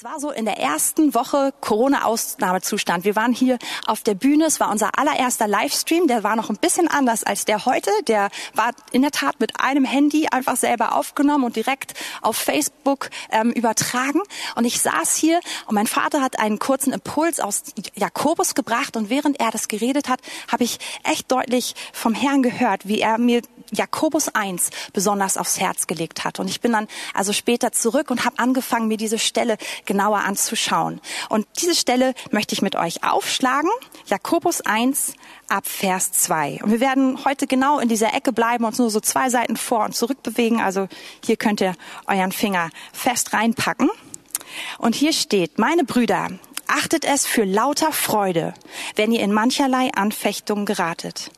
Es war so in der ersten Woche Corona-Ausnahmezustand. Wir waren hier auf der Bühne. Es war unser allererster Livestream. Der war noch ein bisschen anders als der heute. Der war in der Tat mit einem Handy einfach selber aufgenommen und direkt auf Facebook ähm, übertragen. Und ich saß hier und mein Vater hat einen kurzen Impuls aus Jakobus gebracht. Und während er das geredet hat, habe ich echt deutlich vom Herrn gehört, wie er mir Jakobus 1 besonders aufs Herz gelegt hat. Und ich bin dann also später zurück und habe angefangen, mir diese Stelle genauer anzuschauen. Und diese Stelle möchte ich mit euch aufschlagen. Jakobus 1 ab Vers 2. Und wir werden heute genau in dieser Ecke bleiben, uns nur so zwei Seiten vor und zurück bewegen. Also hier könnt ihr euren Finger fest reinpacken. Und hier steht, meine Brüder, achtet es für lauter Freude, wenn ihr in mancherlei Anfechtungen geratet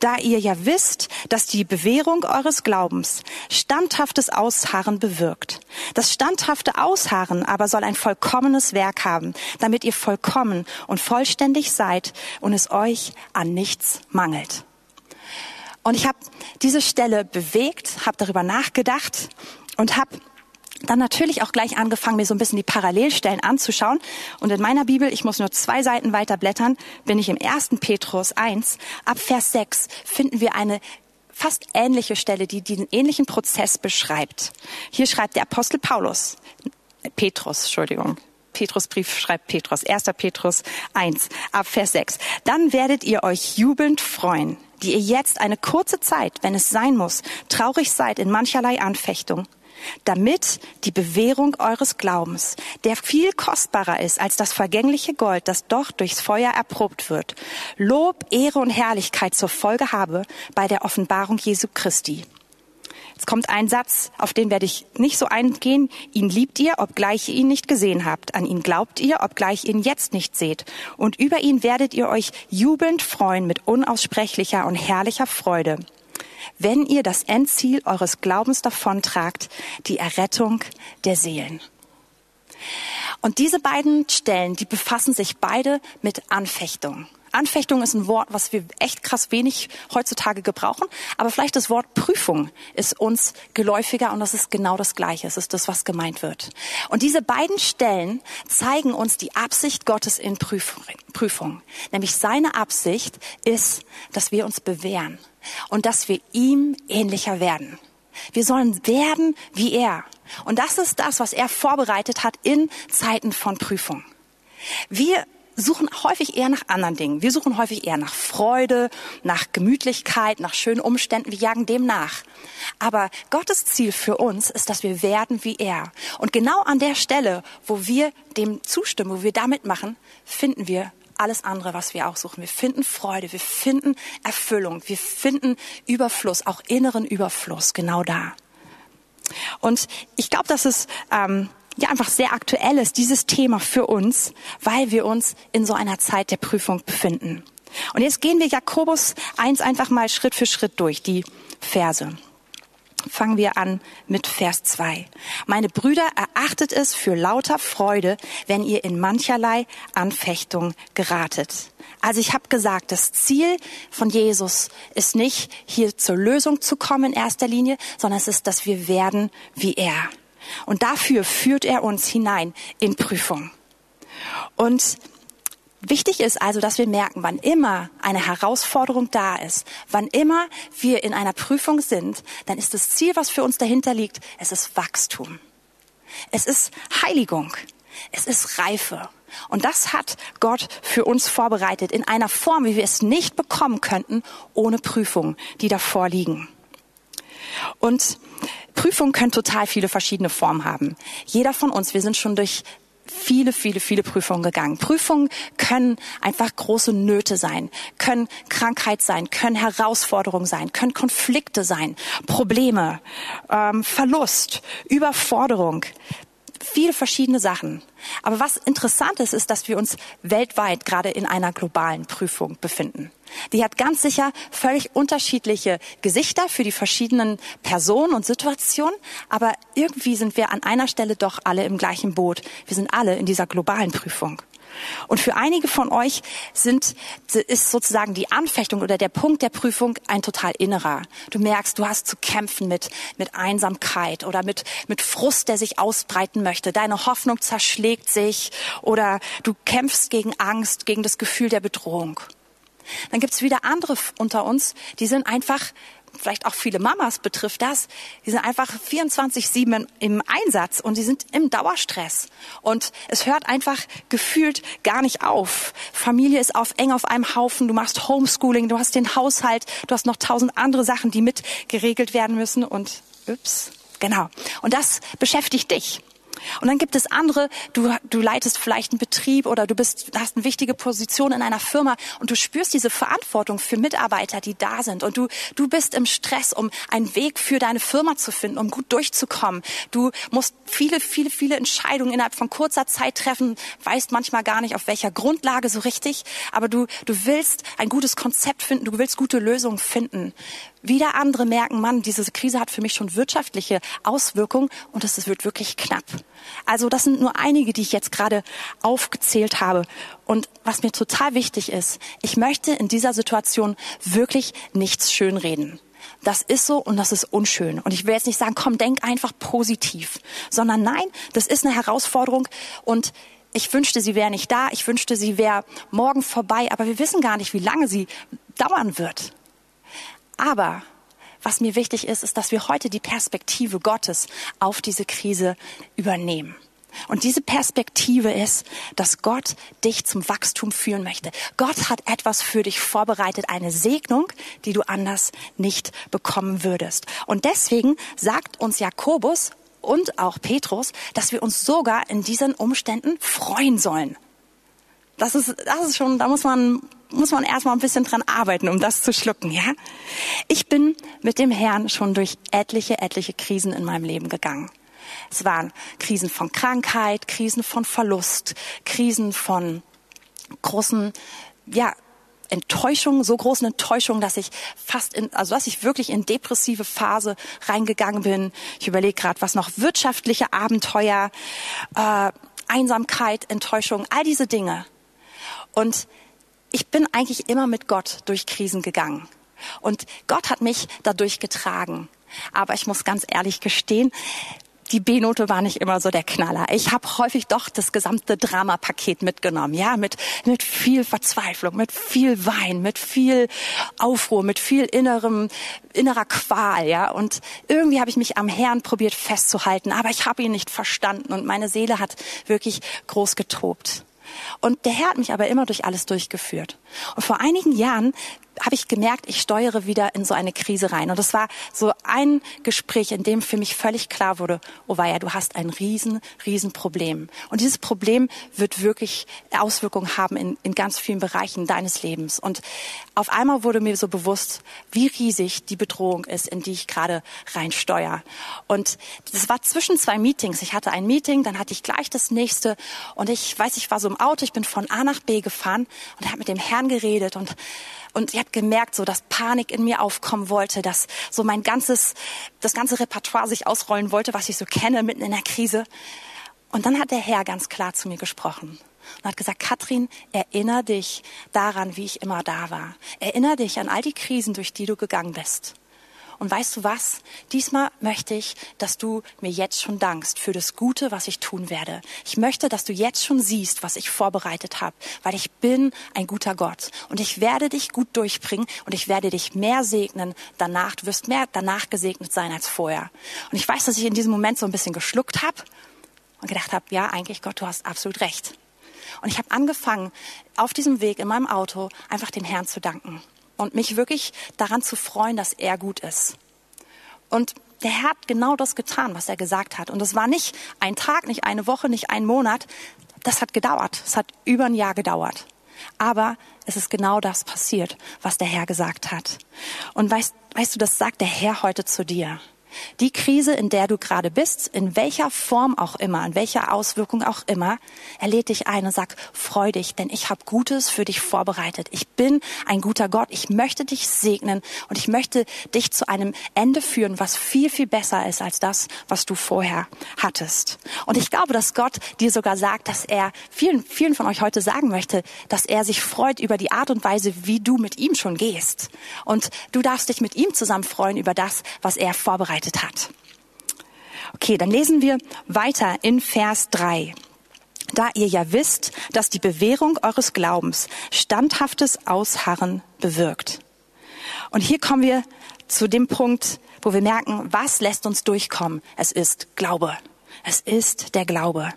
da ihr ja wisst, dass die Bewährung eures Glaubens standhaftes Ausharren bewirkt. Das standhafte Ausharren aber soll ein vollkommenes Werk haben, damit ihr vollkommen und vollständig seid und es euch an nichts mangelt. Und ich habe diese Stelle bewegt, habe darüber nachgedacht und habe dann natürlich auch gleich angefangen, mir so ein bisschen die Parallelstellen anzuschauen. Und in meiner Bibel, ich muss nur zwei Seiten weiter blättern, bin ich im 1. Petrus 1. Ab Vers 6 finden wir eine fast ähnliche Stelle, die diesen ähnlichen Prozess beschreibt. Hier schreibt der Apostel Paulus, Petrus, Entschuldigung, Petrusbrief schreibt Petrus, 1. Petrus 1, ab Vers 6. Dann werdet ihr euch jubelnd freuen, die ihr jetzt eine kurze Zeit, wenn es sein muss, traurig seid in mancherlei Anfechtung damit die Bewährung eures Glaubens, der viel kostbarer ist als das vergängliche Gold, das doch durchs Feuer erprobt wird, Lob, Ehre und Herrlichkeit zur Folge habe bei der Offenbarung Jesu Christi. Jetzt kommt ein Satz, auf den werde ich nicht so eingehen. Ihn liebt ihr, obgleich ihr ihn nicht gesehen habt. An ihn glaubt ihr, obgleich ihr ihn jetzt nicht seht. Und über ihn werdet ihr euch jubelnd freuen mit unaussprechlicher und herrlicher Freude wenn ihr das Endziel eures Glaubens davontragt, die Errettung der Seelen. Und diese beiden Stellen, die befassen sich beide mit Anfechtung. Anfechtung ist ein Wort, was wir echt krass wenig heutzutage gebrauchen, aber vielleicht das Wort Prüfung ist uns geläufiger und das ist genau das Gleiche. Es ist das, was gemeint wird. Und diese beiden Stellen zeigen uns die Absicht Gottes in Prüfung. Nämlich seine Absicht ist, dass wir uns bewähren und dass wir ihm ähnlicher werden. Wir sollen werden wie er. Und das ist das, was er vorbereitet hat in Zeiten von Prüfung. Wir suchen häufig eher nach anderen Dingen. Wir suchen häufig eher nach Freude, nach Gemütlichkeit, nach schönen Umständen. Wir jagen dem nach. Aber Gottes Ziel für uns ist, dass wir werden wie er. Und genau an der Stelle, wo wir dem zustimmen, wo wir damit machen, finden wir alles andere, was wir auch suchen. Wir finden Freude, wir finden Erfüllung, wir finden Überfluss, auch inneren Überfluss, genau da. Und ich glaube, dass es ähm, ja einfach sehr aktuell ist, dieses Thema für uns, weil wir uns in so einer Zeit der Prüfung befinden. Und jetzt gehen wir Jakobus 1 einfach mal Schritt für Schritt durch, die Verse. Fangen wir an mit Vers 2. Meine Brüder, erachtet es für lauter Freude, wenn ihr in mancherlei Anfechtung geratet. Also ich habe gesagt, das Ziel von Jesus ist nicht hier zur Lösung zu kommen in erster Linie, sondern es ist, dass wir werden wie er. Und dafür führt er uns hinein in Prüfung. Und Wichtig ist also, dass wir merken, wann immer eine Herausforderung da ist, wann immer wir in einer Prüfung sind, dann ist das Ziel, was für uns dahinter liegt, es ist Wachstum. Es ist Heiligung. Es ist Reife. Und das hat Gott für uns vorbereitet in einer Form, wie wir es nicht bekommen könnten, ohne Prüfungen, die davor liegen. Und Prüfungen können total viele verschiedene Formen haben. Jeder von uns, wir sind schon durch viele, viele, viele Prüfungen gegangen. Prüfungen können einfach große Nöte sein, können Krankheit sein, können Herausforderungen sein, können Konflikte sein, Probleme, ähm, Verlust, Überforderung, viele verschiedene Sachen. Aber was interessant ist, ist, dass wir uns weltweit gerade in einer globalen Prüfung befinden. Die hat ganz sicher völlig unterschiedliche Gesichter für die verschiedenen Personen und Situationen, aber irgendwie sind wir an einer Stelle doch alle im gleichen Boot. Wir sind alle in dieser globalen Prüfung. Und für einige von euch sind, ist sozusagen die Anfechtung oder der Punkt der Prüfung ein total innerer. Du merkst, du hast zu kämpfen mit, mit Einsamkeit oder mit, mit Frust, der sich ausbreiten möchte. Deine Hoffnung zerschlägt sich oder du kämpfst gegen Angst, gegen das Gefühl der Bedrohung. Dann gibt's wieder andere unter uns, die sind einfach vielleicht auch viele Mamas betrifft das, die sind einfach 24-7 im Einsatz und die sind im Dauerstress. Und es hört einfach gefühlt gar nicht auf. Familie ist auf eng auf einem Haufen, du machst Homeschooling, du hast den Haushalt, du hast noch tausend andere Sachen, die mit geregelt werden müssen und ups, genau. Und das beschäftigt dich. Und dann gibt es andere, du, du leitest vielleicht einen Betrieb oder du bist, hast eine wichtige Position in einer Firma und du spürst diese Verantwortung für Mitarbeiter, die da sind. Und du, du bist im Stress, um einen Weg für deine Firma zu finden, um gut durchzukommen. Du musst viele, viele, viele Entscheidungen innerhalb von kurzer Zeit treffen, weißt manchmal gar nicht, auf welcher Grundlage so richtig, aber du, du willst ein gutes Konzept finden, du willst gute Lösungen finden. Wieder andere merken, Mann, diese Krise hat für mich schon wirtschaftliche Auswirkungen und es wird wirklich knapp. Also das sind nur einige, die ich jetzt gerade aufgezählt habe. Und was mir total wichtig ist, ich möchte in dieser Situation wirklich nichts schönreden. Das ist so und das ist unschön. Und ich will jetzt nicht sagen, komm, denk einfach positiv, sondern nein, das ist eine Herausforderung und ich wünschte, sie wäre nicht da. Ich wünschte, sie wäre morgen vorbei. Aber wir wissen gar nicht, wie lange sie dauern wird. Aber was mir wichtig ist, ist, dass wir heute die Perspektive Gottes auf diese Krise übernehmen. Und diese Perspektive ist, dass Gott dich zum Wachstum führen möchte. Gott hat etwas für dich vorbereitet, eine Segnung, die du anders nicht bekommen würdest. Und deswegen sagt uns Jakobus und auch Petrus, dass wir uns sogar in diesen Umständen freuen sollen. Das ist, das ist schon, da muss man muss man erstmal ein bisschen dran arbeiten, um das zu schlucken, ja? Ich bin mit dem Herrn schon durch etliche, etliche Krisen in meinem Leben gegangen. Es waren Krisen von Krankheit, Krisen von Verlust, Krisen von großen, ja, Enttäuschung, so großen Enttäuschung, dass ich fast in, also dass ich wirklich in depressive Phase reingegangen bin. Ich überlege gerade, was noch wirtschaftliche Abenteuer, äh, Einsamkeit, Enttäuschung, all diese Dinge. Und ich bin eigentlich immer mit Gott durch Krisen gegangen. Und Gott hat mich dadurch getragen. Aber ich muss ganz ehrlich gestehen, die B-Note war nicht immer so der Knaller. Ich habe häufig doch das gesamte Dramapaket mitgenommen, ja, mit mit viel Verzweiflung, mit viel Wein, mit viel Aufruhr, mit viel innerem innerer Qual, ja. Und irgendwie habe ich mich am Herrn probiert festzuhalten, aber ich habe ihn nicht verstanden und meine Seele hat wirklich groß getobt. Und der Herr hat mich aber immer durch alles durchgeführt. Und vor einigen Jahren habe ich gemerkt, ich steuere wieder in so eine Krise rein. Und das war so ein Gespräch, in dem für mich völlig klar wurde, oh weia, du hast ein riesen, riesen Problem. Und dieses Problem wird wirklich Auswirkungen haben in, in ganz vielen Bereichen deines Lebens. Und auf einmal wurde mir so bewusst, wie riesig die Bedrohung ist, in die ich gerade reinsteuere. Und das war zwischen zwei Meetings. Ich hatte ein Meeting, dann hatte ich gleich das nächste. Und ich weiß, ich war so im Auto, ich bin von A nach B gefahren und habe mit dem Herrn geredet und und ich habe gemerkt, so dass Panik in mir aufkommen wollte, dass so mein ganzes, das ganze Repertoire sich ausrollen wollte, was ich so kenne, mitten in der Krise. Und dann hat der Herr ganz klar zu mir gesprochen und hat gesagt, Katrin, erinnere dich daran, wie ich immer da war. Erinnere dich an all die Krisen, durch die du gegangen bist. Und weißt du was? Diesmal möchte ich, dass du mir jetzt schon dankst für das Gute, was ich tun werde. Ich möchte, dass du jetzt schon siehst, was ich vorbereitet habe, weil ich bin ein guter Gott und ich werde dich gut durchbringen und ich werde dich mehr segnen danach. Du wirst mehr danach gesegnet sein als vorher. Und ich weiß, dass ich in diesem Moment so ein bisschen geschluckt habe und gedacht habe, ja, eigentlich Gott, du hast absolut recht. Und ich habe angefangen, auf diesem Weg in meinem Auto einfach dem Herrn zu danken und mich wirklich daran zu freuen, dass er gut ist. Und der Herr hat genau das getan, was er gesagt hat. Und es war nicht ein Tag, nicht eine Woche, nicht ein Monat. Das hat gedauert. Es hat über ein Jahr gedauert. Aber es ist genau das passiert, was der Herr gesagt hat. Und weißt, weißt du, das sagt der Herr heute zu dir. Die Krise, in der du gerade bist, in welcher Form auch immer, in welcher Auswirkung auch immer, er lädt dich ein und sagt, freu dich, denn ich habe Gutes für dich vorbereitet. Ich bin ein guter Gott. Ich möchte dich segnen und ich möchte dich zu einem Ende führen, was viel, viel besser ist als das, was du vorher hattest. Und ich glaube, dass Gott dir sogar sagt, dass er vielen, vielen von euch heute sagen möchte, dass er sich freut über die Art und Weise, wie du mit ihm schon gehst. Und du darfst dich mit ihm zusammen freuen über das, was er vorbereitet hat. Okay, dann lesen wir weiter in Vers 3 da ihr ja wisst, dass die Bewährung eures Glaubens standhaftes Ausharren bewirkt. Und hier kommen wir zu dem Punkt, wo wir merken, was lässt uns durchkommen? Es ist Glaube. Es ist der Glaube.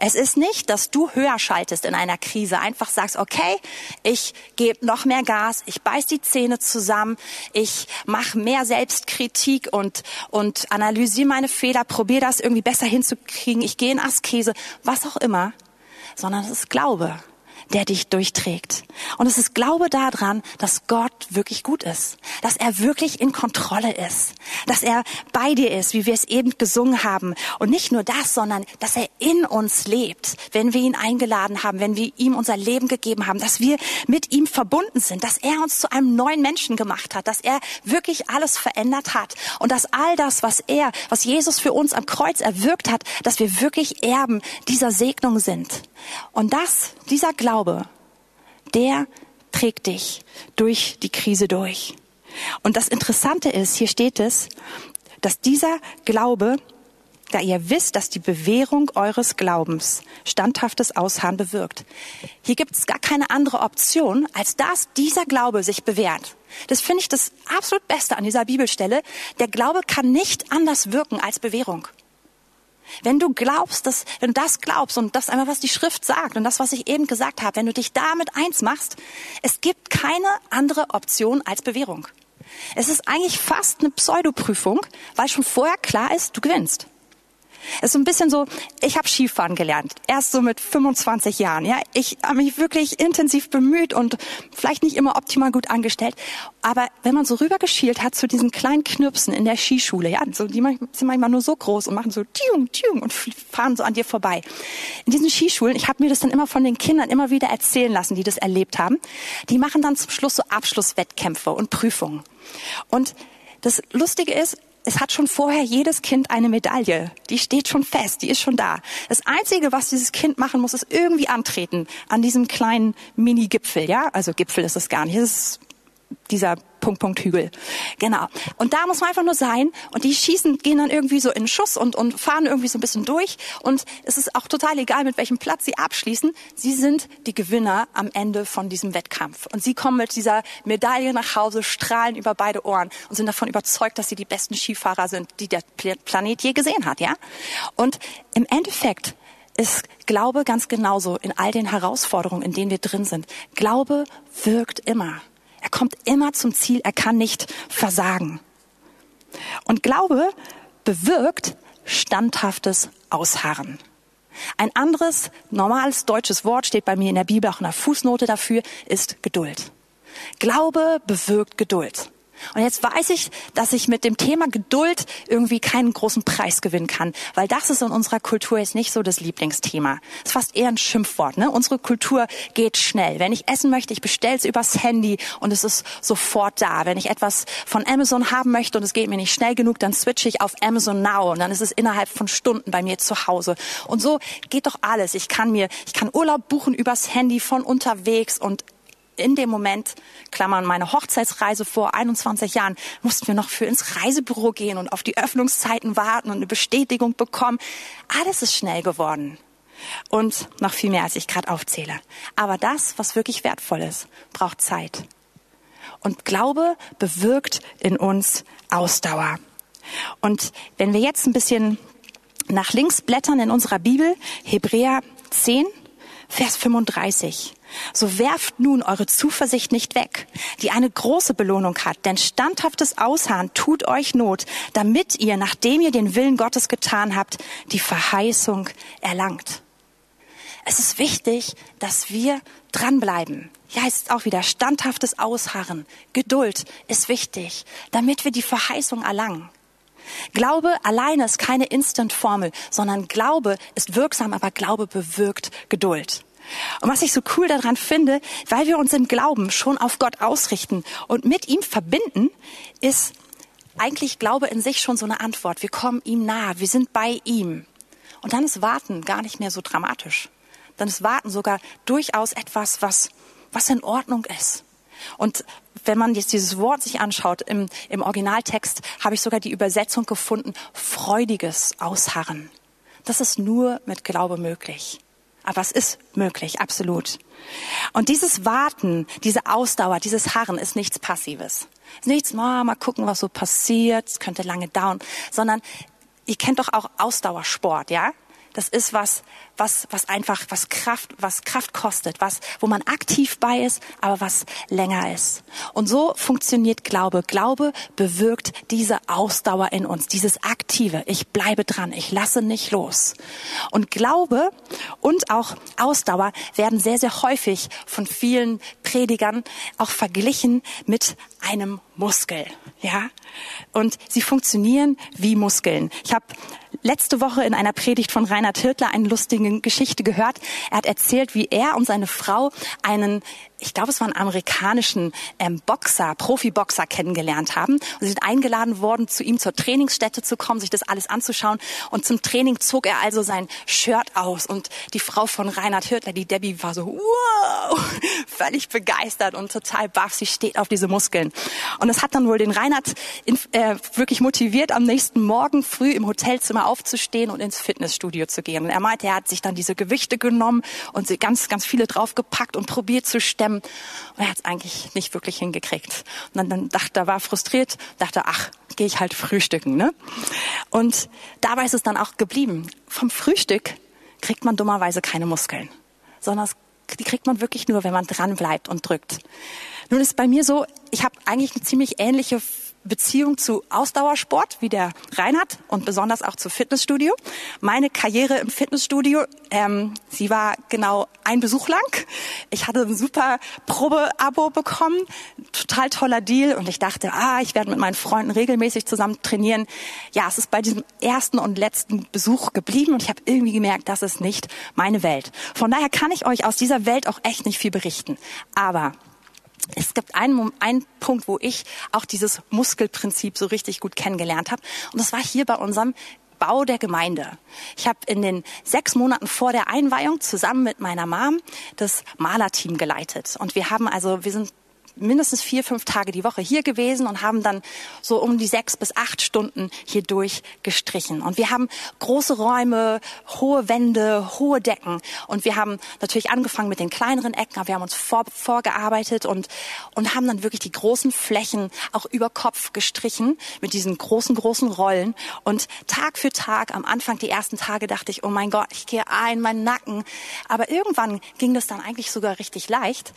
Es ist nicht, dass du höher schaltest in einer Krise, einfach sagst, okay, ich gebe noch mehr Gas, ich beiß die Zähne zusammen, ich mache mehr Selbstkritik und, und analysiere meine Fehler, probiere das irgendwie besser hinzukriegen, ich gehe in Askese, was auch immer, sondern es ist Glaube der dich durchträgt. Und es ist Glaube daran, dass Gott wirklich gut ist, dass er wirklich in Kontrolle ist, dass er bei dir ist, wie wir es eben gesungen haben. Und nicht nur das, sondern dass er in uns lebt, wenn wir ihn eingeladen haben, wenn wir ihm unser Leben gegeben haben, dass wir mit ihm verbunden sind, dass er uns zu einem neuen Menschen gemacht hat, dass er wirklich alles verändert hat und dass all das, was er, was Jesus für uns am Kreuz erwirkt hat, dass wir wirklich Erben dieser Segnung sind. Und das, dieser Glaube, der trägt dich durch die Krise durch. Und das Interessante ist, hier steht es, dass dieser Glaube, da ihr wisst, dass die Bewährung eures Glaubens standhaftes Ausharren bewirkt. Hier gibt es gar keine andere Option, als dass dieser Glaube sich bewährt. Das finde ich das absolut Beste an dieser Bibelstelle. Der Glaube kann nicht anders wirken als Bewährung. Wenn du glaubst, dass, wenn du das glaubst und das einfach, was die Schrift sagt und das, was ich eben gesagt habe, wenn du dich damit eins machst, es gibt keine andere Option als Bewährung. Es ist eigentlich fast eine Pseudoprüfung, weil schon vorher klar ist, du gewinnst. Es ist so ein bisschen so, ich habe Skifahren gelernt, erst so mit 25 Jahren. Ja, ich habe mich wirklich intensiv bemüht und vielleicht nicht immer optimal gut angestellt. Aber wenn man so rübergeschielt hat zu diesen kleinen Knirpsen in der Skischule, ja, so die sind manchmal nur so groß und machen so tiung tiung und fahren so an dir vorbei. In diesen Skischulen, ich habe mir das dann immer von den Kindern immer wieder erzählen lassen, die das erlebt haben. Die machen dann zum Schluss so Abschlusswettkämpfe und Prüfungen. Und das Lustige ist, es hat schon vorher jedes Kind eine Medaille. Die steht schon fest, die ist schon da. Das Einzige, was dieses Kind machen muss, ist irgendwie antreten an diesem kleinen Mini-Gipfel. Ja, also Gipfel ist es gar nicht. Es ist dieser Punkt, Punkt, Hügel. Genau. Und da muss man einfach nur sein. Und die schießen, gehen dann irgendwie so in Schuss und, und fahren irgendwie so ein bisschen durch. Und es ist auch total egal, mit welchem Platz sie abschließen. Sie sind die Gewinner am Ende von diesem Wettkampf. Und sie kommen mit dieser Medaille nach Hause, strahlen über beide Ohren und sind davon überzeugt, dass sie die besten Skifahrer sind, die der Planet je gesehen hat, ja? Und im Endeffekt ist Glaube ganz genauso in all den Herausforderungen, in denen wir drin sind. Glaube wirkt immer. Er kommt immer zum Ziel, er kann nicht versagen. Und Glaube bewirkt standhaftes Ausharren. Ein anderes normales deutsches Wort steht bei mir in der Bibel auch in der Fußnote dafür, ist Geduld. Glaube bewirkt Geduld. Und jetzt weiß ich, dass ich mit dem Thema Geduld irgendwie keinen großen Preis gewinnen kann, weil das ist in unserer Kultur jetzt nicht so das Lieblingsthema. Ist fast eher ein Schimpfwort. Ne? Unsere Kultur geht schnell. Wenn ich essen möchte, ich bestelle es übers Handy und es ist sofort da. Wenn ich etwas von Amazon haben möchte und es geht mir nicht schnell genug, dann switche ich auf Amazon Now und dann ist es innerhalb von Stunden bei mir zu Hause. Und so geht doch alles. Ich kann mir, ich kann Urlaub buchen übers Handy von unterwegs und in dem Moment, Klammern meine Hochzeitsreise vor 21 Jahren, mussten wir noch für ins Reisebüro gehen und auf die Öffnungszeiten warten und eine Bestätigung bekommen. Alles ist schnell geworden. Und noch viel mehr, als ich gerade aufzähle. Aber das, was wirklich wertvoll ist, braucht Zeit. Und Glaube bewirkt in uns Ausdauer. Und wenn wir jetzt ein bisschen nach links blättern in unserer Bibel, Hebräer 10, Vers 35. So werft nun eure Zuversicht nicht weg, die eine große Belohnung hat, denn standhaftes Ausharren tut euch Not, damit ihr, nachdem ihr den Willen Gottes getan habt, die Verheißung erlangt. Es ist wichtig, dass wir dranbleiben. Ja, es ist auch wieder standhaftes Ausharren. Geduld ist wichtig, damit wir die Verheißung erlangen. Glaube alleine ist keine Instant-Formel, sondern Glaube ist wirksam, aber Glaube bewirkt Geduld. Und was ich so cool daran finde, weil wir uns im Glauben schon auf Gott ausrichten und mit ihm verbinden, ist eigentlich Glaube in sich schon so eine Antwort. Wir kommen ihm nahe, wir sind bei ihm. Und dann ist Warten gar nicht mehr so dramatisch. Dann ist Warten sogar durchaus etwas, was, was in Ordnung ist. Und wenn man jetzt dieses Wort sich anschaut, im, im Originaltext habe ich sogar die Übersetzung gefunden, freudiges Ausharren. Das ist nur mit Glaube möglich. Aber es ist möglich, absolut. Und dieses Warten, diese Ausdauer, dieses Harren ist nichts Passives. Es ist nichts, oh, mal gucken, was so passiert, es könnte lange dauern, sondern ihr kennt doch auch Ausdauersport, ja? Das ist was, was, was einfach, was Kraft, was Kraft kostet, was, wo man aktiv bei ist, aber was länger ist. Und so funktioniert Glaube. Glaube bewirkt diese Ausdauer in uns, dieses aktive. Ich bleibe dran, ich lasse nicht los. Und Glaube und auch Ausdauer werden sehr, sehr häufig von vielen Predigern auch verglichen mit einem Muskel, ja? Und sie funktionieren wie Muskeln. Ich habe letzte Woche in einer Predigt von Reinhard Hirtler eine lustige Geschichte gehört. Er hat erzählt, wie er und seine Frau einen ich glaube, es war einen amerikanischen ähm, Boxer, Profiboxer kennengelernt haben. Und sie sind eingeladen worden, zu ihm zur Trainingsstätte zu kommen, sich das alles anzuschauen. Und zum Training zog er also sein Shirt aus. Und die Frau von Reinhard Hirtler, die Debbie, war so, wow, völlig begeistert und total baff. Sie steht auf diese Muskeln. Und es hat dann wohl den Reinhard in, äh, wirklich motiviert, am nächsten Morgen früh im Hotelzimmer aufzustehen und ins Fitnessstudio zu gehen. Und er meinte, er hat sich dann diese Gewichte genommen und sie ganz, ganz viele draufgepackt und probiert zu stemmen stemmen. Und er hat es eigentlich nicht wirklich hingekriegt. Und dann, dann dachte er, war frustriert, dachte, ach, gehe ich halt frühstücken. Ne? Und dabei ist es dann auch geblieben. Vom Frühstück kriegt man dummerweise keine Muskeln, sondern die kriegt man wirklich nur, wenn man dran bleibt und drückt. Nun ist bei mir so, ich habe eigentlich eine ziemlich ähnliche Beziehung zu Ausdauersport wie der Reinhard und besonders auch zu Fitnessstudio. Meine Karriere im Fitnessstudio, ähm, sie war genau ein Besuch lang. Ich hatte ein super Probeabo bekommen, total toller Deal und ich dachte, ah, ich werde mit meinen Freunden regelmäßig zusammen trainieren. Ja, es ist bei diesem ersten und letzten Besuch geblieben und ich habe irgendwie gemerkt, das ist nicht meine Welt. Von daher kann ich euch aus dieser Welt auch echt nicht viel berichten. Aber es gibt einen, einen Punkt, wo ich auch dieses Muskelprinzip so richtig gut kennengelernt habe. Und das war hier bei unserem Bau der Gemeinde. Ich habe in den sechs Monaten vor der Einweihung zusammen mit meiner Mom das Malerteam geleitet. Und wir haben also, wir sind mindestens vier, fünf Tage die Woche hier gewesen und haben dann so um die sechs bis acht Stunden hier durchgestrichen. Und wir haben große Räume, hohe Wände, hohe Decken. Und wir haben natürlich angefangen mit den kleineren Ecken, aber wir haben uns vor, vorgearbeitet und, und haben dann wirklich die großen Flächen auch über Kopf gestrichen mit diesen großen, großen Rollen. Und Tag für Tag, am Anfang die ersten Tage dachte ich, oh mein Gott, ich gehe ein, mein Nacken. Aber irgendwann ging das dann eigentlich sogar richtig leicht.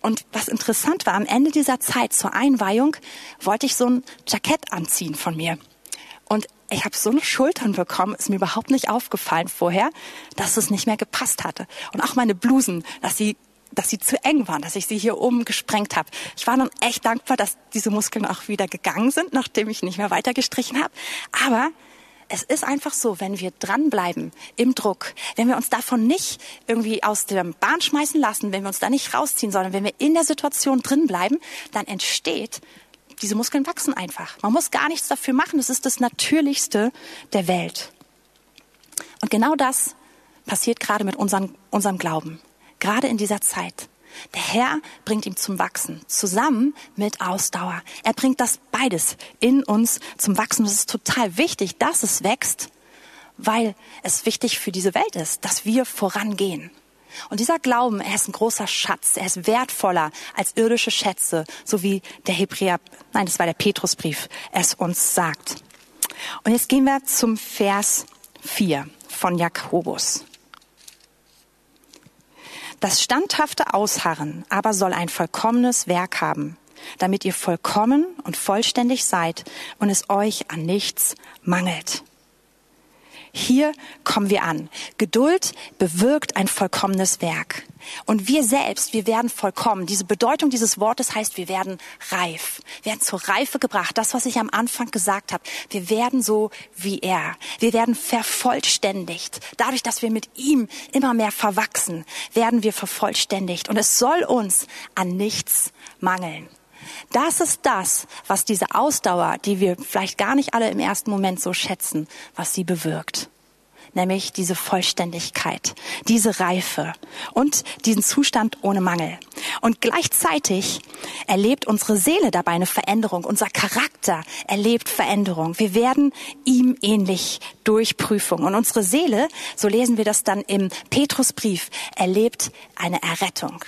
Und was interessant war, am Ende dieser Zeit zur Einweihung wollte ich so ein Jackett anziehen von mir. Und ich habe so eine Schultern bekommen, ist mir überhaupt nicht aufgefallen vorher, dass es nicht mehr gepasst hatte. Und auch meine Blusen, dass sie dass sie zu eng waren, dass ich sie hier oben gesprengt habe. Ich war dann echt dankbar, dass diese Muskeln auch wieder gegangen sind, nachdem ich nicht mehr weiter gestrichen habe. Aber es ist einfach so, wenn wir dranbleiben im Druck, wenn wir uns davon nicht irgendwie aus der Bahn schmeißen lassen, wenn wir uns da nicht rausziehen, sondern wenn wir in der Situation drin bleiben, dann entsteht, diese Muskeln wachsen einfach. Man muss gar nichts dafür machen. Das ist das Natürlichste der Welt. Und genau das passiert gerade mit unserem, unserem Glauben. Gerade in dieser Zeit. Der Herr bringt ihn zum Wachsen, zusammen mit Ausdauer. Er bringt das beides in uns zum Wachsen. Es ist total wichtig, dass es wächst, weil es wichtig für diese Welt ist, dass wir vorangehen. Und dieser Glauben, er ist ein großer Schatz, er ist wertvoller als irdische Schätze, so wie der Hebräer, nein, das war der Petrusbrief, es uns sagt. Und jetzt gehen wir zum Vers 4 von Jakobus. Das standhafte Ausharren aber soll ein vollkommenes Werk haben, damit ihr vollkommen und vollständig seid und es euch an nichts mangelt. Hier kommen wir an. Geduld bewirkt ein vollkommenes Werk. Und wir selbst, wir werden vollkommen. Diese Bedeutung dieses Wortes heißt, wir werden reif. Wir werden zur Reife gebracht. Das, was ich am Anfang gesagt habe. Wir werden so wie er. Wir werden vervollständigt. Dadurch, dass wir mit ihm immer mehr verwachsen, werden wir vervollständigt. Und es soll uns an nichts mangeln. Das ist das, was diese Ausdauer, die wir vielleicht gar nicht alle im ersten Moment so schätzen, was sie bewirkt nämlich diese Vollständigkeit, diese Reife und diesen Zustand ohne Mangel. Und gleichzeitig erlebt unsere Seele dabei eine Veränderung, unser Charakter erlebt Veränderung. Wir werden ihm ähnlich durch Prüfung. Und unsere Seele, so lesen wir das dann im Petrusbrief, erlebt eine Errettung.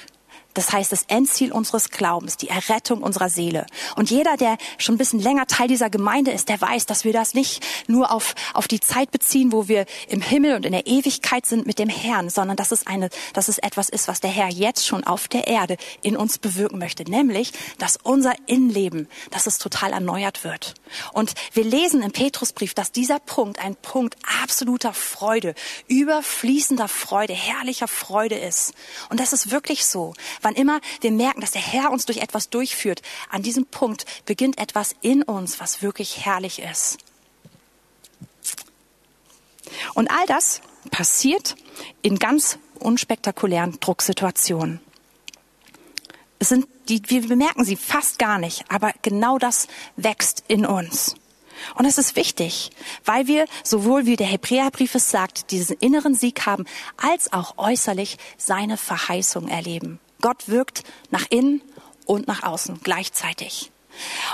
Das heißt, das Endziel unseres Glaubens, die Errettung unserer Seele. Und jeder, der schon ein bisschen länger Teil dieser Gemeinde ist, der weiß, dass wir das nicht nur auf, auf die Zeit beziehen, wo wir im Himmel und in der Ewigkeit sind mit dem Herrn, sondern dass es eine, dass es etwas ist, was der Herr jetzt schon auf der Erde in uns bewirken möchte. Nämlich, dass unser Innenleben, dass es total erneuert wird. Und wir lesen im Petrusbrief, dass dieser Punkt ein Punkt absoluter Freude, überfließender Freude, herrlicher Freude ist. Und das ist wirklich so Wann immer wir merken, dass der Herr uns durch etwas durchführt, an diesem Punkt beginnt etwas in uns, was wirklich herrlich ist. Und all das passiert in ganz unspektakulären Drucksituationen. Es sind die, wir bemerken sie fast gar nicht, aber genau das wächst in uns. Und es ist wichtig, weil wir sowohl wie der Hebräerbrief es sagt, diesen inneren Sieg haben, als auch äußerlich seine Verheißung erleben. Gott wirkt nach innen und nach außen gleichzeitig.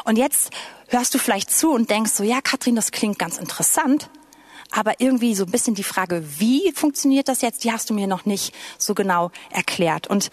Und jetzt hörst du vielleicht zu und denkst so, ja, Katrin, das klingt ganz interessant, aber irgendwie so ein bisschen die Frage, wie funktioniert das jetzt, die hast du mir noch nicht so genau erklärt. Und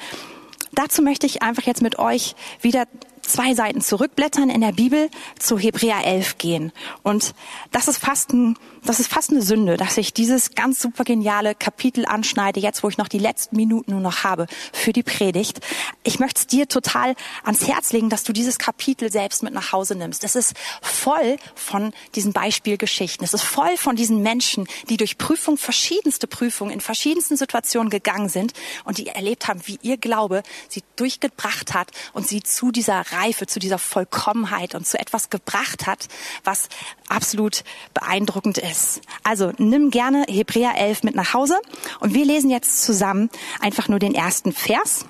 dazu möchte ich einfach jetzt mit euch wieder zwei Seiten zurückblättern in der Bibel zu Hebräer 11 gehen. Und das ist fast ein, das ist fast eine Sünde, dass ich dieses ganz super geniale Kapitel anschneide, jetzt wo ich noch die letzten Minuten nur noch habe für die Predigt. Ich möchte dir total ans Herz legen, dass du dieses Kapitel selbst mit nach Hause nimmst. Es ist voll von diesen Beispielgeschichten. Es ist voll von diesen Menschen, die durch Prüfung, verschiedenste Prüfungen in verschiedensten Situationen gegangen sind und die erlebt haben, wie ihr Glaube sie durchgebracht hat und sie zu dieser Reife, zu dieser Vollkommenheit und zu etwas gebracht hat, was absolut beeindruckend ist. Also nimm gerne Hebräer 11 mit nach Hause und wir lesen jetzt zusammen einfach nur den ersten Vers.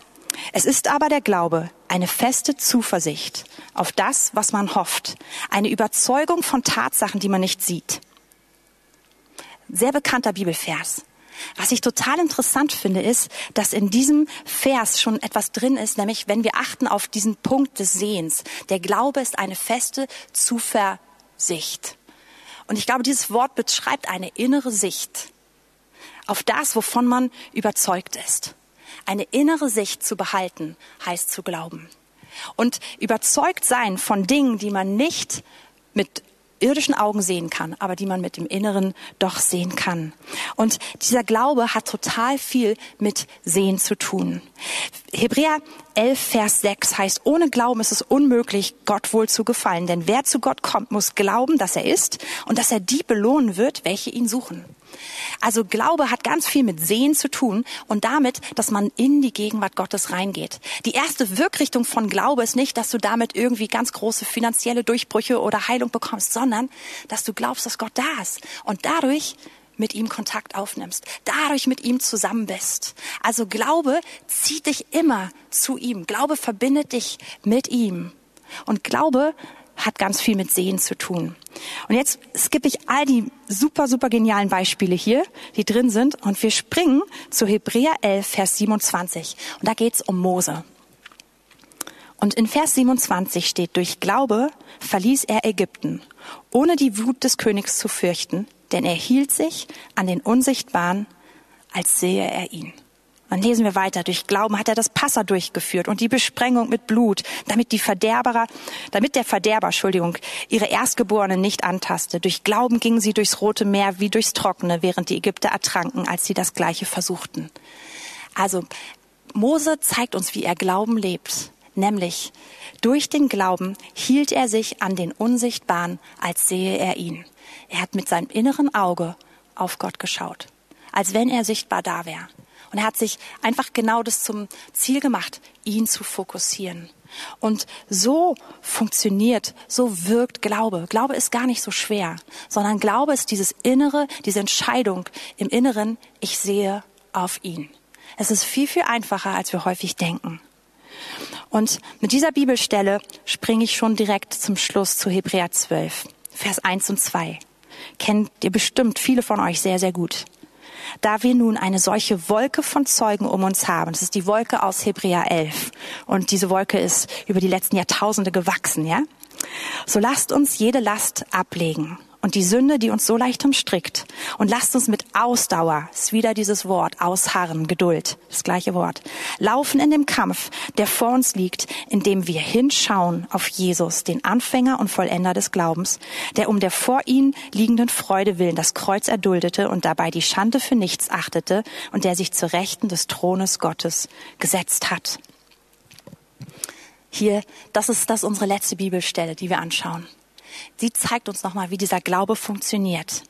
Es ist aber der Glaube, eine feste Zuversicht auf das, was man hofft, eine Überzeugung von Tatsachen, die man nicht sieht. Sehr bekannter Bibelvers. Was ich total interessant finde, ist, dass in diesem Vers schon etwas drin ist, nämlich wenn wir achten auf diesen Punkt des Sehens. Der Glaube ist eine feste Zuversicht. Und ich glaube, dieses Wort beschreibt eine innere Sicht auf das, wovon man überzeugt ist. Eine innere Sicht zu behalten, heißt zu glauben. Und überzeugt sein von Dingen, die man nicht mit irdischen Augen sehen kann, aber die man mit dem Inneren doch sehen kann. Und dieser Glaube hat total viel mit Sehen zu tun. Hebräer 11, Vers 6 heißt, ohne Glauben ist es unmöglich, Gott wohl zu gefallen. Denn wer zu Gott kommt, muss glauben, dass er ist und dass er die belohnen wird, welche ihn suchen. Also Glaube hat ganz viel mit Sehen zu tun und damit, dass man in die Gegenwart Gottes reingeht. Die erste Wirkrichtung von Glaube ist nicht, dass du damit irgendwie ganz große finanzielle Durchbrüche oder Heilung bekommst, sondern dass du glaubst, dass Gott da ist und dadurch mit ihm Kontakt aufnimmst, dadurch mit ihm zusammen bist. Also Glaube zieht dich immer zu ihm. Glaube verbindet dich mit ihm. Und Glaube hat ganz viel mit Sehen zu tun. Und jetzt skippe ich all die super, super genialen Beispiele hier, die drin sind, und wir springen zu Hebräer 11, Vers 27. Und da geht's um Mose. Und in Vers 27 steht, durch Glaube verließ er Ägypten, ohne die Wut des Königs zu fürchten, denn er hielt sich an den Unsichtbaren, als sehe er ihn. Dann lesen wir weiter. Durch Glauben hat er das Passer durchgeführt und die Besprengung mit Blut, damit die Verderberer, damit der Verderber, Entschuldigung, ihre Erstgeborenen nicht antaste. Durch Glauben gingen sie durchs Rote Meer wie durchs Trockene, während die Ägypter ertranken, als sie das Gleiche versuchten. Also, Mose zeigt uns, wie er Glauben lebt. Nämlich, durch den Glauben hielt er sich an den Unsichtbaren, als sehe er ihn. Er hat mit seinem inneren Auge auf Gott geschaut, als wenn er sichtbar da wäre. Und er hat sich einfach genau das zum Ziel gemacht, ihn zu fokussieren. Und so funktioniert, so wirkt Glaube. Glaube ist gar nicht so schwer, sondern Glaube ist dieses Innere, diese Entscheidung im Inneren, ich sehe auf ihn. Es ist viel, viel einfacher, als wir häufig denken. Und mit dieser Bibelstelle springe ich schon direkt zum Schluss zu Hebräer 12, Vers 1 und 2. Kennt ihr bestimmt viele von euch sehr, sehr gut. Da wir nun eine solche Wolke von Zeugen um uns haben, das ist die Wolke aus Hebräer 11 und diese Wolke ist über die letzten Jahrtausende gewachsen, ja? So lasst uns jede Last ablegen und die Sünde, die uns so leicht umstrickt. Und lasst uns mit Ausdauer, ist wieder dieses Wort, ausharren, Geduld, das gleiche Wort, laufen in dem Kampf, der vor uns liegt, indem wir hinschauen auf Jesus, den Anfänger und Vollender des Glaubens, der um der vor ihm liegenden Freude willen das Kreuz erduldete und dabei die Schande für nichts achtete und der sich zur Rechten des Thrones Gottes gesetzt hat. Hier, das ist das unsere letzte Bibelstelle, die wir anschauen. Sie zeigt uns nochmal, wie dieser Glaube funktioniert.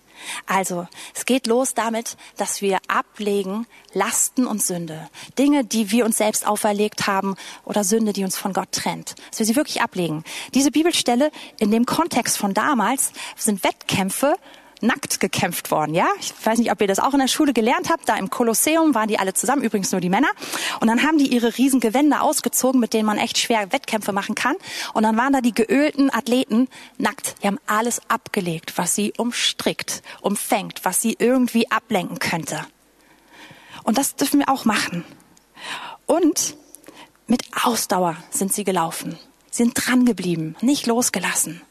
Also, es geht los damit, dass wir ablegen Lasten und Sünde. Dinge, die wir uns selbst auferlegt haben oder Sünde, die uns von Gott trennt. Dass wir sie wirklich ablegen. Diese Bibelstelle in dem Kontext von damals sind Wettkämpfe nackt gekämpft worden, ja? Ich weiß nicht, ob ihr das auch in der Schule gelernt habt. Da im Kolosseum waren die alle zusammen, übrigens nur die Männer. Und dann haben die ihre riesen Gewände ausgezogen, mit denen man echt schwer Wettkämpfe machen kann. Und dann waren da die geölten Athleten nackt. Die haben alles abgelegt, was sie umstrickt, umfängt, was sie irgendwie ablenken könnte. Und das dürfen wir auch machen. Und mit Ausdauer sind sie gelaufen, sind dran geblieben, nicht losgelassen.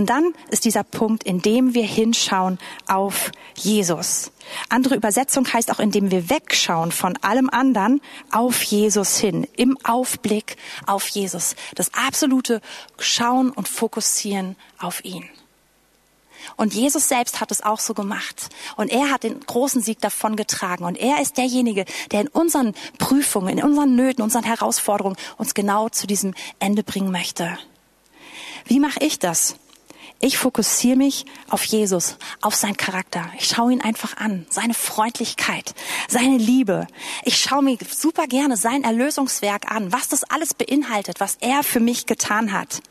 Und dann ist dieser Punkt, in dem wir hinschauen auf Jesus. Andere Übersetzung heißt auch, indem wir wegschauen von allem anderen auf Jesus hin, im Aufblick auf Jesus. Das absolute Schauen und Fokussieren auf ihn. Und Jesus selbst hat es auch so gemacht. Und er hat den großen Sieg davon getragen. Und er ist derjenige, der in unseren Prüfungen, in unseren Nöten, unseren Herausforderungen uns genau zu diesem Ende bringen möchte. Wie mache ich das? Ich fokussiere mich auf Jesus, auf seinen Charakter. Ich schaue ihn einfach an, seine Freundlichkeit, seine Liebe. Ich schaue mir super gerne sein Erlösungswerk an, was das alles beinhaltet, was er für mich getan hat.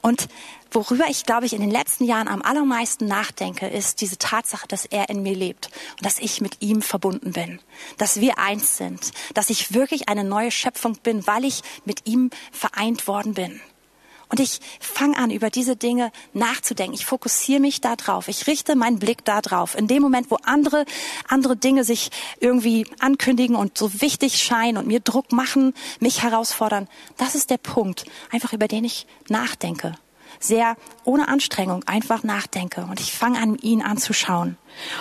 Und worüber ich, glaube ich, in den letzten Jahren am allermeisten nachdenke, ist diese Tatsache, dass er in mir lebt und dass ich mit ihm verbunden bin, dass wir eins sind, dass ich wirklich eine neue Schöpfung bin, weil ich mit ihm vereint worden bin. Und ich fange an, über diese Dinge nachzudenken. Ich fokussiere mich da drauf. Ich richte meinen Blick da drauf. In dem Moment, wo andere, andere Dinge sich irgendwie ankündigen und so wichtig scheinen und mir Druck machen, mich herausfordern, das ist der Punkt, einfach über den ich nachdenke. Sehr ohne Anstrengung einfach nachdenke und ich fange an, ihn anzuschauen.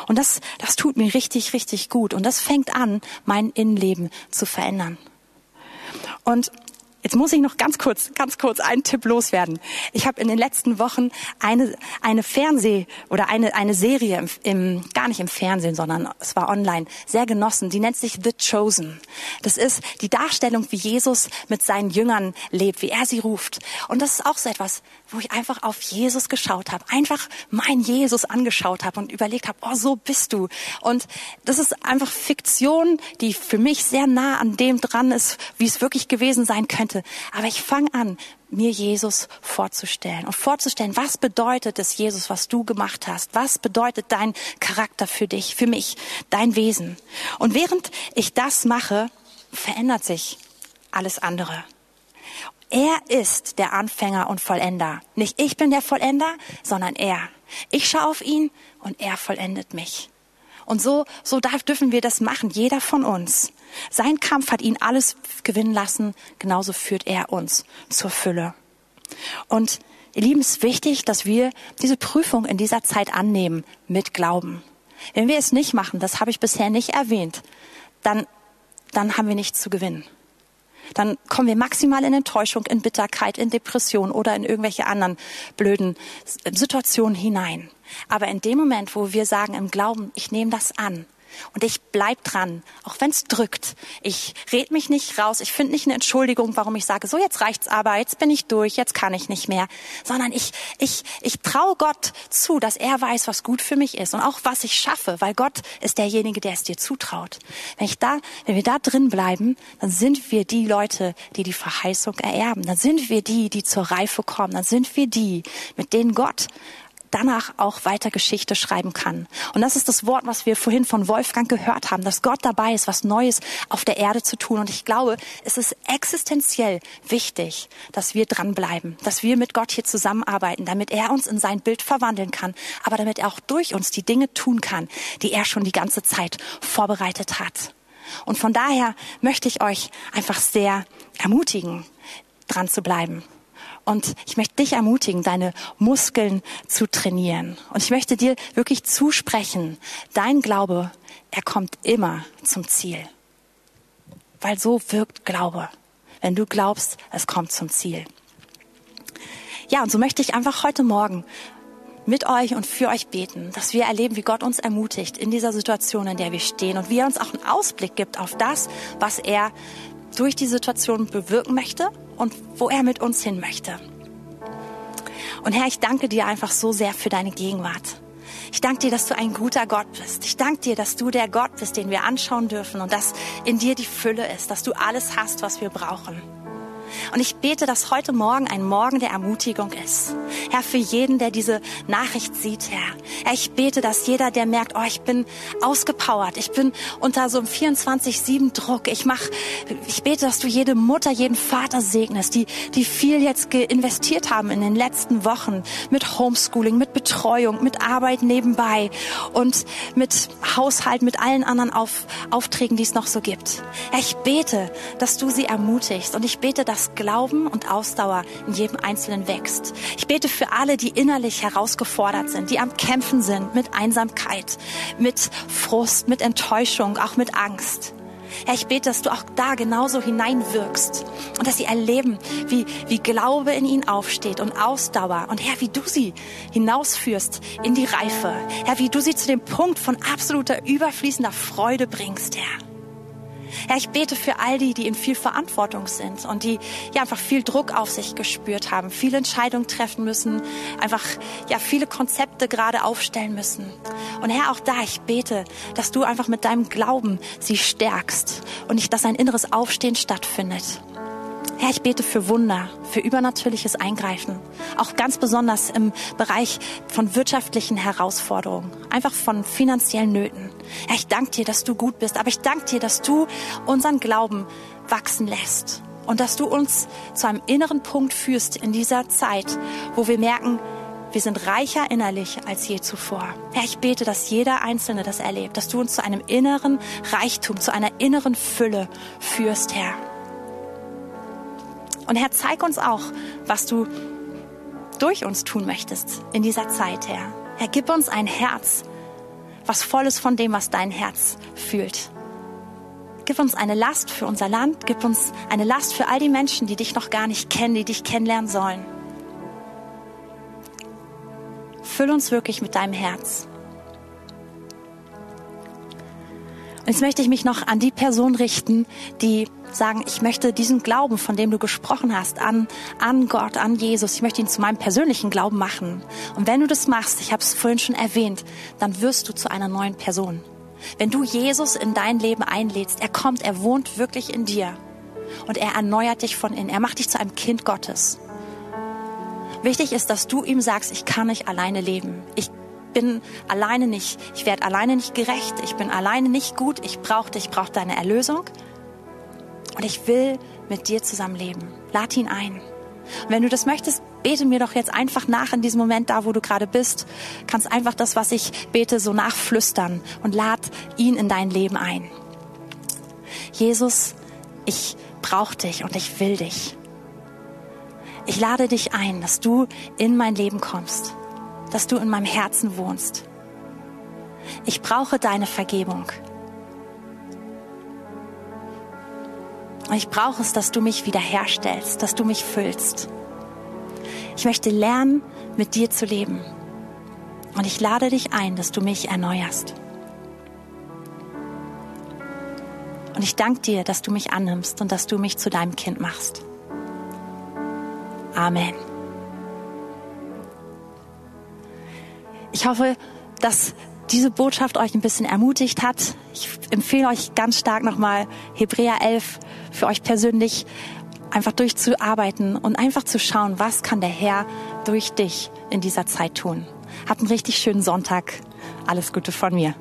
Und das, das tut mir richtig, richtig gut. Und das fängt an, mein Innenleben zu verändern. Und Jetzt muss ich noch ganz kurz, ganz kurz einen Tipp loswerden. Ich habe in den letzten Wochen eine, eine Fernseh- oder eine, eine Serie im, im, gar nicht im Fernsehen, sondern es war online, sehr genossen. Die nennt sich The Chosen. Das ist die Darstellung, wie Jesus mit seinen Jüngern lebt, wie er sie ruft. Und das ist auch so etwas, wo ich einfach auf Jesus geschaut habe, einfach mein Jesus angeschaut habe und überlegt habe, oh, so bist du. Und das ist einfach Fiktion, die für mich sehr nah an dem dran ist, wie es wirklich gewesen sein könnte. Aber ich fange an, mir Jesus vorzustellen und vorzustellen, was bedeutet es, Jesus, was du gemacht hast? Was bedeutet dein Charakter für dich, für mich, dein Wesen? Und während ich das mache, verändert sich alles andere. Er ist der Anfänger und Vollender. Nicht ich bin der Vollender, sondern er. Ich schaue auf ihn und er vollendet mich. Und so, so darf, dürfen wir das machen, jeder von uns. Sein Kampf hat ihn alles gewinnen lassen, genauso führt er uns zur Fülle. Und ihr Lieben, es ist wichtig, dass wir diese Prüfung in dieser Zeit annehmen mit Glauben. Wenn wir es nicht machen, das habe ich bisher nicht erwähnt, dann, dann haben wir nichts zu gewinnen dann kommen wir maximal in Enttäuschung, in Bitterkeit, in Depression oder in irgendwelche anderen blöden Situationen hinein. Aber in dem Moment, wo wir sagen im Glauben, ich nehme das an, Und ich bleib dran, auch wenn es drückt. Ich red mich nicht raus. Ich finde nicht eine Entschuldigung, warum ich sage, so jetzt reicht's aber, jetzt bin ich durch, jetzt kann ich nicht mehr. Sondern ich, ich, ich traue Gott zu, dass er weiß, was gut für mich ist und auch was ich schaffe, weil Gott ist derjenige, der es dir zutraut. Wenn ich da, wenn wir da drin bleiben, dann sind wir die Leute, die die Verheißung ererben. Dann sind wir die, die zur Reife kommen. Dann sind wir die, mit denen Gott danach auch weiter Geschichte schreiben kann. Und das ist das Wort, was wir vorhin von Wolfgang gehört haben, dass Gott dabei ist, was Neues auf der Erde zu tun. Und ich glaube, es ist existenziell wichtig, dass wir dranbleiben, dass wir mit Gott hier zusammenarbeiten, damit er uns in sein Bild verwandeln kann, aber damit er auch durch uns die Dinge tun kann, die er schon die ganze Zeit vorbereitet hat. Und von daher möchte ich euch einfach sehr ermutigen, dran zu bleiben. Und ich möchte dich ermutigen, deine Muskeln zu trainieren. Und ich möchte dir wirklich zusprechen, dein Glaube, er kommt immer zum Ziel. Weil so wirkt Glaube. Wenn du glaubst, es kommt zum Ziel. Ja, und so möchte ich einfach heute Morgen mit euch und für euch beten, dass wir erleben, wie Gott uns ermutigt in dieser Situation, in der wir stehen und wie er uns auch einen Ausblick gibt auf das, was er durch die Situation bewirken möchte und wo er mit uns hin möchte. Und Herr, ich danke dir einfach so sehr für deine Gegenwart. Ich danke dir, dass du ein guter Gott bist. Ich danke dir, dass du der Gott bist, den wir anschauen dürfen und dass in dir die Fülle ist, dass du alles hast, was wir brauchen. Und ich bete, dass heute Morgen ein Morgen der Ermutigung ist. Herr, für jeden, der diese Nachricht sieht, Herr. Herr, ich bete, dass jeder, der merkt, oh, ich bin ausgepowert, ich bin unter so einem 24-7 Druck. Ich mach, ich bete, dass du jede Mutter, jeden Vater segnest, die, die viel jetzt investiert haben in den letzten Wochen mit Homeschooling, mit Betreuung, mit Arbeit nebenbei und mit Haushalt, mit allen anderen Auf, Aufträgen, die es noch so gibt. Herr, ich bete, dass du sie ermutigst und ich bete, dass dass Glauben und Ausdauer in jedem Einzelnen wächst. Ich bete für alle, die innerlich herausgefordert sind, die am Kämpfen sind mit Einsamkeit, mit Frust, mit Enttäuschung, auch mit Angst. Herr, ich bete, dass du auch da genauso hineinwirkst und dass sie erleben, wie, wie Glaube in ihnen aufsteht und Ausdauer. Und Herr, wie du sie hinausführst in die Reife. Herr, wie du sie zu dem Punkt von absoluter überfließender Freude bringst, Herr. Herr, ich bete für all die, die in viel Verantwortung sind und die ja einfach viel Druck auf sich gespürt haben, viele Entscheidungen treffen müssen, einfach ja viele Konzepte gerade aufstellen müssen. Und Herr, auch da, ich bete, dass du einfach mit deinem Glauben sie stärkst und nicht, dass ein inneres Aufstehen stattfindet. Herr, ich bete für Wunder, für übernatürliches Eingreifen, auch ganz besonders im Bereich von wirtschaftlichen Herausforderungen, einfach von finanziellen Nöten. Herr, ich danke dir, dass du gut bist, aber ich danke dir, dass du unseren Glauben wachsen lässt und dass du uns zu einem inneren Punkt führst in dieser Zeit, wo wir merken, wir sind reicher innerlich als je zuvor. Herr, ich bete, dass jeder Einzelne das erlebt, dass du uns zu einem inneren Reichtum, zu einer inneren Fülle führst, Herr. Und Herr, zeig uns auch, was du durch uns tun möchtest in dieser Zeit, Herr. Herr, gib uns ein Herz, was voll ist von dem, was dein Herz fühlt. Gib uns eine Last für unser Land, gib uns eine Last für all die Menschen, die dich noch gar nicht kennen, die dich kennenlernen sollen. Füll uns wirklich mit deinem Herz. Und jetzt möchte ich mich noch an die Person richten, die sagen, ich möchte diesen Glauben, von dem du gesprochen hast, an, an Gott, an Jesus, ich möchte ihn zu meinem persönlichen Glauben machen. Und wenn du das machst, ich habe es vorhin schon erwähnt, dann wirst du zu einer neuen Person. Wenn du Jesus in dein Leben einlädst, er kommt, er wohnt wirklich in dir und er erneuert dich von innen. Er macht dich zu einem Kind Gottes. Wichtig ist, dass du ihm sagst, ich kann nicht alleine leben. Ich bin alleine nicht, ich werde alleine nicht gerecht, ich bin alleine nicht gut, ich brauche dich, ich brauche deine Erlösung. Und ich will mit dir zusammen leben. Lad ihn ein. Und wenn du das möchtest, bete mir doch jetzt einfach nach in diesem Moment, da wo du gerade bist. Kannst einfach das, was ich bete, so nachflüstern und lad ihn in dein Leben ein. Jesus, ich brauche dich und ich will dich. Ich lade dich ein, dass du in mein Leben kommst, dass du in meinem Herzen wohnst. Ich brauche deine Vergebung. Und ich brauche es, dass du mich wiederherstellst, dass du mich füllst. Ich möchte lernen, mit dir zu leben. Und ich lade dich ein, dass du mich erneuerst. Und ich danke dir, dass du mich annimmst und dass du mich zu deinem Kind machst. Amen. Ich hoffe, dass diese Botschaft euch ein bisschen ermutigt hat. Ich empfehle euch ganz stark nochmal Hebräer 11 für euch persönlich einfach durchzuarbeiten und einfach zu schauen, was kann der Herr durch dich in dieser Zeit tun. Habt einen richtig schönen Sonntag. Alles Gute von mir.